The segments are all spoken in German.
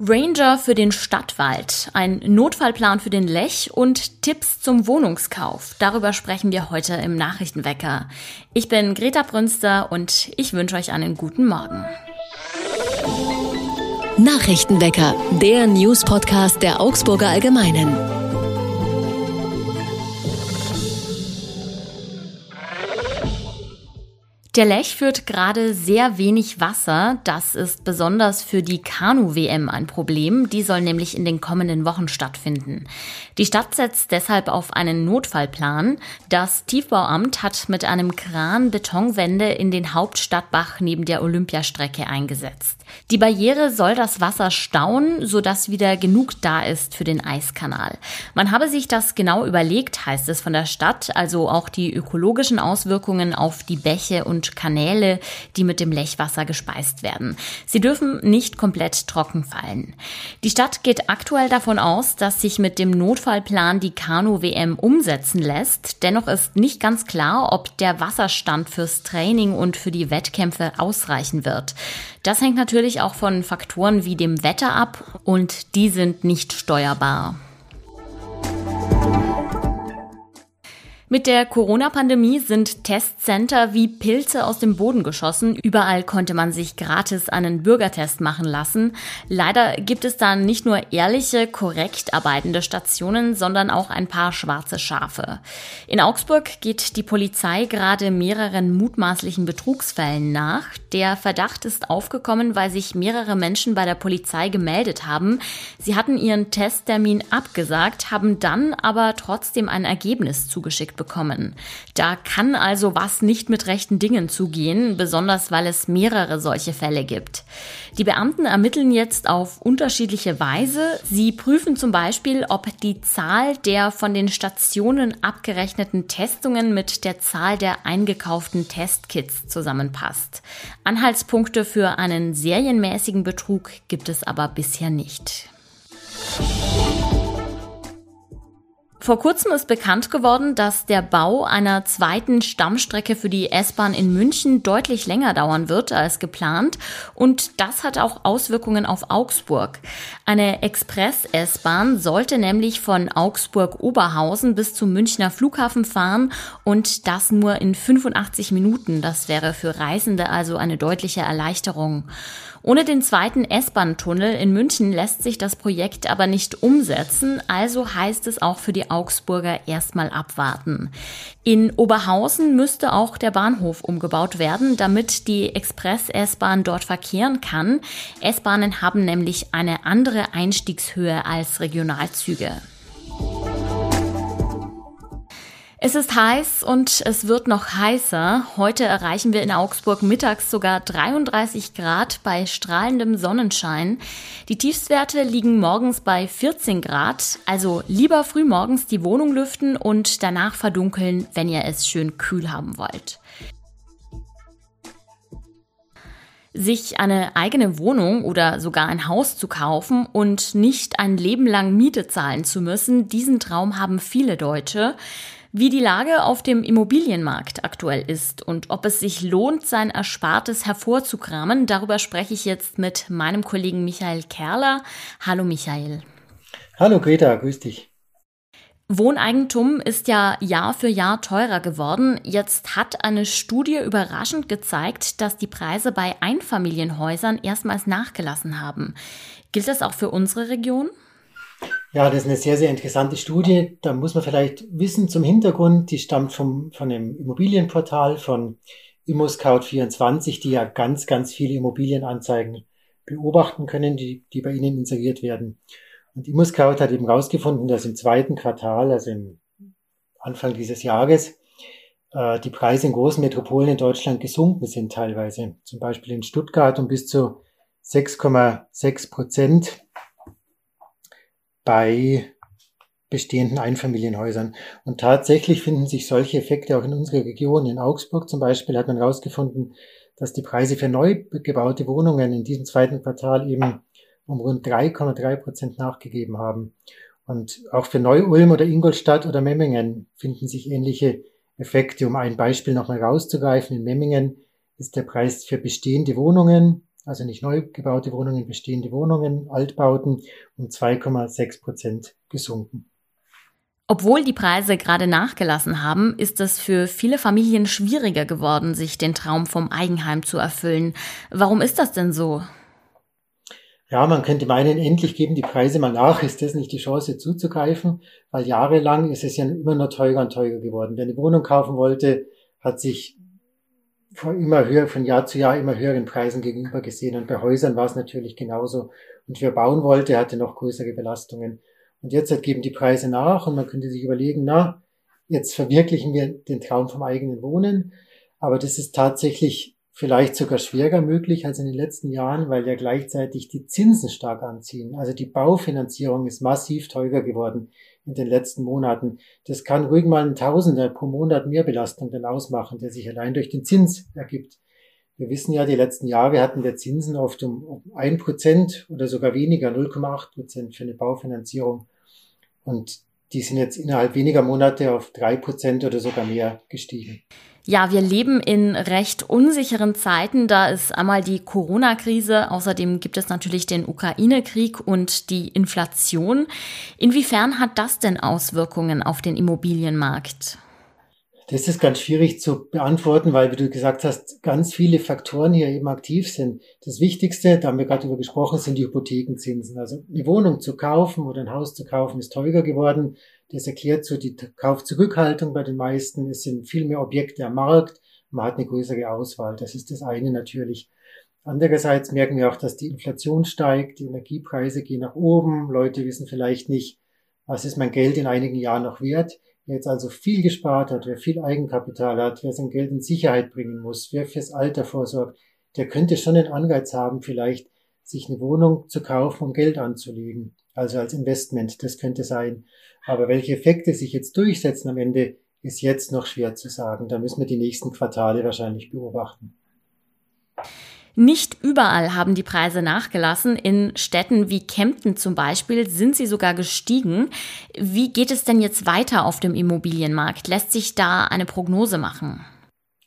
Ranger für den Stadtwald, ein Notfallplan für den Lech und Tipps zum Wohnungskauf. Darüber sprechen wir heute im Nachrichtenwecker. Ich bin Greta Brünster und ich wünsche euch einen guten Morgen. Nachrichtenwecker, der News-Podcast der Augsburger Allgemeinen. Der Lech führt gerade sehr wenig Wasser. Das ist besonders für die Kanu-WM ein Problem. Die soll nämlich in den kommenden Wochen stattfinden. Die Stadt setzt deshalb auf einen Notfallplan. Das Tiefbauamt hat mit einem Kran Betonwände in den Hauptstadtbach neben der Olympiastrecke eingesetzt. Die Barriere soll das Wasser stauen, sodass wieder genug da ist für den Eiskanal. Man habe sich das genau überlegt, heißt es von der Stadt, also auch die ökologischen Auswirkungen auf die Bäche und Kanäle, die mit dem Lechwasser gespeist werden. Sie dürfen nicht komplett trocken fallen. Die Stadt geht aktuell davon aus, dass sich mit dem Notfallplan die Kanu-WM umsetzen lässt. Dennoch ist nicht ganz klar, ob der Wasserstand fürs Training und für die Wettkämpfe ausreichen wird. Das hängt natürlich auch von Faktoren wie dem Wetter ab und die sind nicht steuerbar. Mit der Corona-Pandemie sind Testcenter wie Pilze aus dem Boden geschossen. Überall konnte man sich gratis einen Bürgertest machen lassen. Leider gibt es da nicht nur ehrliche, korrekt arbeitende Stationen, sondern auch ein paar schwarze Schafe. In Augsburg geht die Polizei gerade mehreren mutmaßlichen Betrugsfällen nach. Der Verdacht ist aufgekommen, weil sich mehrere Menschen bei der Polizei gemeldet haben. Sie hatten ihren Testtermin abgesagt, haben dann aber trotzdem ein Ergebnis zugeschickt bekommen. Da kann also was nicht mit rechten Dingen zugehen, besonders weil es mehrere solche Fälle gibt. Die Beamten ermitteln jetzt auf unterschiedliche Weise. Sie prüfen zum Beispiel, ob die Zahl der von den Stationen abgerechneten Testungen mit der Zahl der eingekauften Testkits zusammenpasst. Anhaltspunkte für einen serienmäßigen Betrug gibt es aber bisher nicht. Vor kurzem ist bekannt geworden, dass der Bau einer zweiten Stammstrecke für die S-Bahn in München deutlich länger dauern wird als geplant. Und das hat auch Auswirkungen auf Augsburg. Eine Express-S-Bahn sollte nämlich von Augsburg-Oberhausen bis zum Münchner Flughafen fahren und das nur in 85 Minuten. Das wäre für Reisende also eine deutliche Erleichterung. Ohne den zweiten S-Bahn-Tunnel in München lässt sich das Projekt aber nicht umsetzen, also heißt es auch für die Augsburger erstmal abwarten. In Oberhausen müsste auch der Bahnhof umgebaut werden, damit die Express-S-Bahn dort verkehren kann. S-Bahnen haben nämlich eine andere Einstiegshöhe als Regionalzüge. Es ist heiß und es wird noch heißer. Heute erreichen wir in Augsburg mittags sogar 33 Grad bei strahlendem Sonnenschein. Die Tiefstwerte liegen morgens bei 14 Grad. Also lieber früh morgens die Wohnung lüften und danach verdunkeln, wenn ihr es schön kühl haben wollt. sich eine eigene Wohnung oder sogar ein Haus zu kaufen und nicht ein Leben lang Miete zahlen zu müssen, diesen Traum haben viele Deutsche. Wie die Lage auf dem Immobilienmarkt aktuell ist und ob es sich lohnt, sein Erspartes hervorzukramen, darüber spreche ich jetzt mit meinem Kollegen Michael Kerler. Hallo Michael. Hallo Greta, grüß dich. Wohneigentum ist ja Jahr für Jahr teurer geworden. Jetzt hat eine Studie überraschend gezeigt, dass die Preise bei Einfamilienhäusern erstmals nachgelassen haben. Gilt das auch für unsere Region? Ja, das ist eine sehr, sehr interessante Studie. Da muss man vielleicht wissen zum Hintergrund, die stammt vom, von einem Immobilienportal von ImmoScout24, die ja ganz, ganz viele Immobilienanzeigen beobachten können, die, die bei ihnen inseriert werden. Und ImmoScout hat eben herausgefunden, dass im zweiten Quartal, also im Anfang dieses Jahres, äh, die Preise in großen Metropolen in Deutschland gesunken sind teilweise. Zum Beispiel in Stuttgart um bis zu 6,6 Prozent bei bestehenden Einfamilienhäusern. Und tatsächlich finden sich solche Effekte auch in unserer Region. In Augsburg zum Beispiel hat man herausgefunden, dass die Preise für neu gebaute Wohnungen in diesem zweiten Quartal eben um rund 3,3 Prozent nachgegeben haben. Und auch für Neu-Ulm oder Ingolstadt oder Memmingen finden sich ähnliche Effekte. Um ein Beispiel nochmal rauszugreifen, in Memmingen ist der Preis für bestehende Wohnungen also nicht neu gebaute Wohnungen, bestehende Wohnungen, Altbauten um 2,6 Prozent gesunken. Obwohl die Preise gerade nachgelassen haben, ist es für viele Familien schwieriger geworden, sich den Traum vom Eigenheim zu erfüllen. Warum ist das denn so? Ja, man könnte meinen, endlich geben die Preise mal nach. Ist das nicht die Chance zuzugreifen? Weil jahrelang ist es ja immer nur teurer und teurer geworden. Wer eine Wohnung kaufen wollte, hat sich von immer höher, von Jahr zu Jahr immer höheren Preisen gegenüber gesehen. Und bei Häusern war es natürlich genauso. Und wer bauen wollte, hatte noch größere Belastungen. Und jetzt halt geben die Preise nach und man könnte sich überlegen, na, jetzt verwirklichen wir den Traum vom eigenen Wohnen. Aber das ist tatsächlich vielleicht sogar schwerer möglich als in den letzten Jahren, weil ja gleichzeitig die Zinsen stark anziehen. Also die Baufinanzierung ist massiv teurer geworden in den letzten Monaten. Das kann ruhig mal ein Tausender pro Monat Mehrbelastung dann ausmachen, der sich allein durch den Zins ergibt. Wir wissen ja, die letzten Jahre hatten wir Zinsen oft um ein Prozent oder sogar weniger, 0,8 Prozent für eine Baufinanzierung. Und die sind jetzt innerhalb weniger Monate auf drei Prozent oder sogar mehr gestiegen. Ja, wir leben in recht unsicheren Zeiten. Da ist einmal die Corona-Krise, außerdem gibt es natürlich den Ukraine-Krieg und die Inflation. Inwiefern hat das denn Auswirkungen auf den Immobilienmarkt? Das ist ganz schwierig zu beantworten, weil, wie du gesagt hast, ganz viele Faktoren hier eben aktiv sind. Das Wichtigste, da haben wir gerade über gesprochen, sind die Hypothekenzinsen. Also eine Wohnung zu kaufen oder ein Haus zu kaufen ist teurer geworden. Das erklärt so die Kaufzurückhaltung bei den meisten. Es sind viel mehr Objekte am Markt. Man hat eine größere Auswahl. Das ist das eine natürlich. Andererseits merken wir auch, dass die Inflation steigt, die Energiepreise gehen nach oben. Leute wissen vielleicht nicht, was ist mein Geld in einigen Jahren noch wert. Wer jetzt also viel gespart hat, wer viel Eigenkapital hat, wer sein Geld in Sicherheit bringen muss, wer fürs Alter vorsorgt, der könnte schon den Anreiz haben, vielleicht sich eine Wohnung zu kaufen, um Geld anzulegen. Also als Investment, das könnte sein. Aber welche Effekte sich jetzt durchsetzen am Ende, ist jetzt noch schwer zu sagen. Da müssen wir die nächsten Quartale wahrscheinlich beobachten. Nicht überall haben die Preise nachgelassen. In Städten wie Kempten zum Beispiel sind sie sogar gestiegen. Wie geht es denn jetzt weiter auf dem Immobilienmarkt? Lässt sich da eine Prognose machen?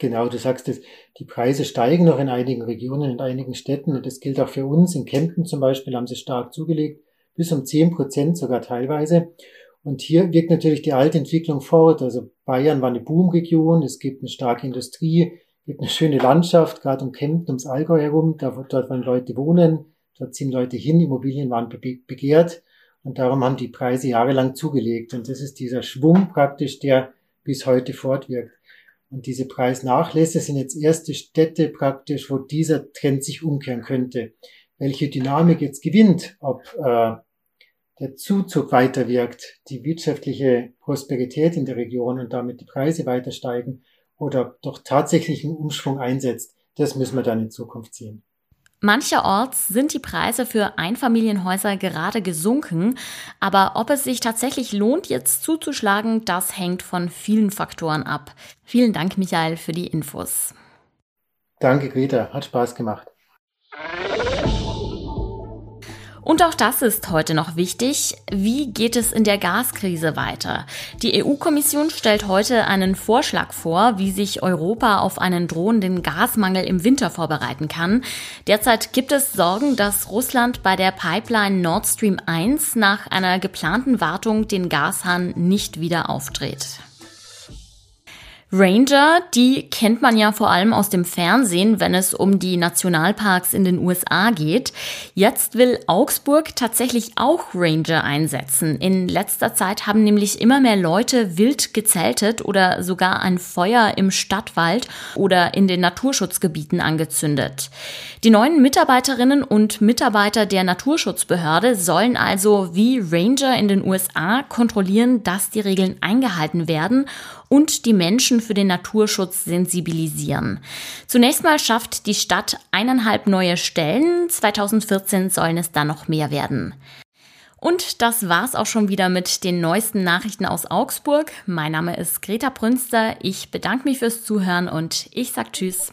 Genau, du sagst es, die Preise steigen noch in einigen Regionen, in einigen Städten und das gilt auch für uns. In Kempten zum Beispiel haben sie stark zugelegt, bis um 10 Prozent sogar teilweise. Und hier wirkt natürlich die alte Entwicklung fort. Also Bayern war eine Boomregion, es gibt eine starke Industrie, gibt eine schöne Landschaft, gerade um Kempten, ums Allgäu herum, da, dort wollen Leute wohnen, dort ziehen Leute hin, Immobilien waren begehrt und darum haben die Preise jahrelang zugelegt. Und das ist dieser Schwung praktisch, der bis heute fortwirkt. Und diese Preisnachlässe sind jetzt erste Städte praktisch, wo dieser Trend sich umkehren könnte. Welche Dynamik jetzt gewinnt, ob äh, der Zuzug weiter wirkt, die wirtschaftliche Prosperität in der Region und damit die Preise weiter steigen oder doch tatsächlich einen Umschwung einsetzt, das müssen wir dann in Zukunft sehen. Mancherorts sind die Preise für Einfamilienhäuser gerade gesunken, aber ob es sich tatsächlich lohnt, jetzt zuzuschlagen, das hängt von vielen Faktoren ab. Vielen Dank, Michael, für die Infos. Danke, Greta, hat Spaß gemacht. Und auch das ist heute noch wichtig. Wie geht es in der Gaskrise weiter? Die EU-Kommission stellt heute einen Vorschlag vor, wie sich Europa auf einen drohenden Gasmangel im Winter vorbereiten kann. Derzeit gibt es Sorgen, dass Russland bei der Pipeline Nord Stream 1 nach einer geplanten Wartung den Gashahn nicht wieder aufdreht. Ranger, die kennt man ja vor allem aus dem Fernsehen, wenn es um die Nationalparks in den USA geht. Jetzt will Augsburg tatsächlich auch Ranger einsetzen. In letzter Zeit haben nämlich immer mehr Leute wild gezeltet oder sogar ein Feuer im Stadtwald oder in den Naturschutzgebieten angezündet. Die neuen Mitarbeiterinnen und Mitarbeiter der Naturschutzbehörde sollen also wie Ranger in den USA kontrollieren, dass die Regeln eingehalten werden und die Menschen für den Naturschutz sensibilisieren. Zunächst mal schafft die Stadt eineinhalb neue Stellen. 2014 sollen es dann noch mehr werden. Und das war's auch schon wieder mit den neuesten Nachrichten aus Augsburg. Mein Name ist Greta Prünster. Ich bedanke mich fürs Zuhören und ich sag Tschüss.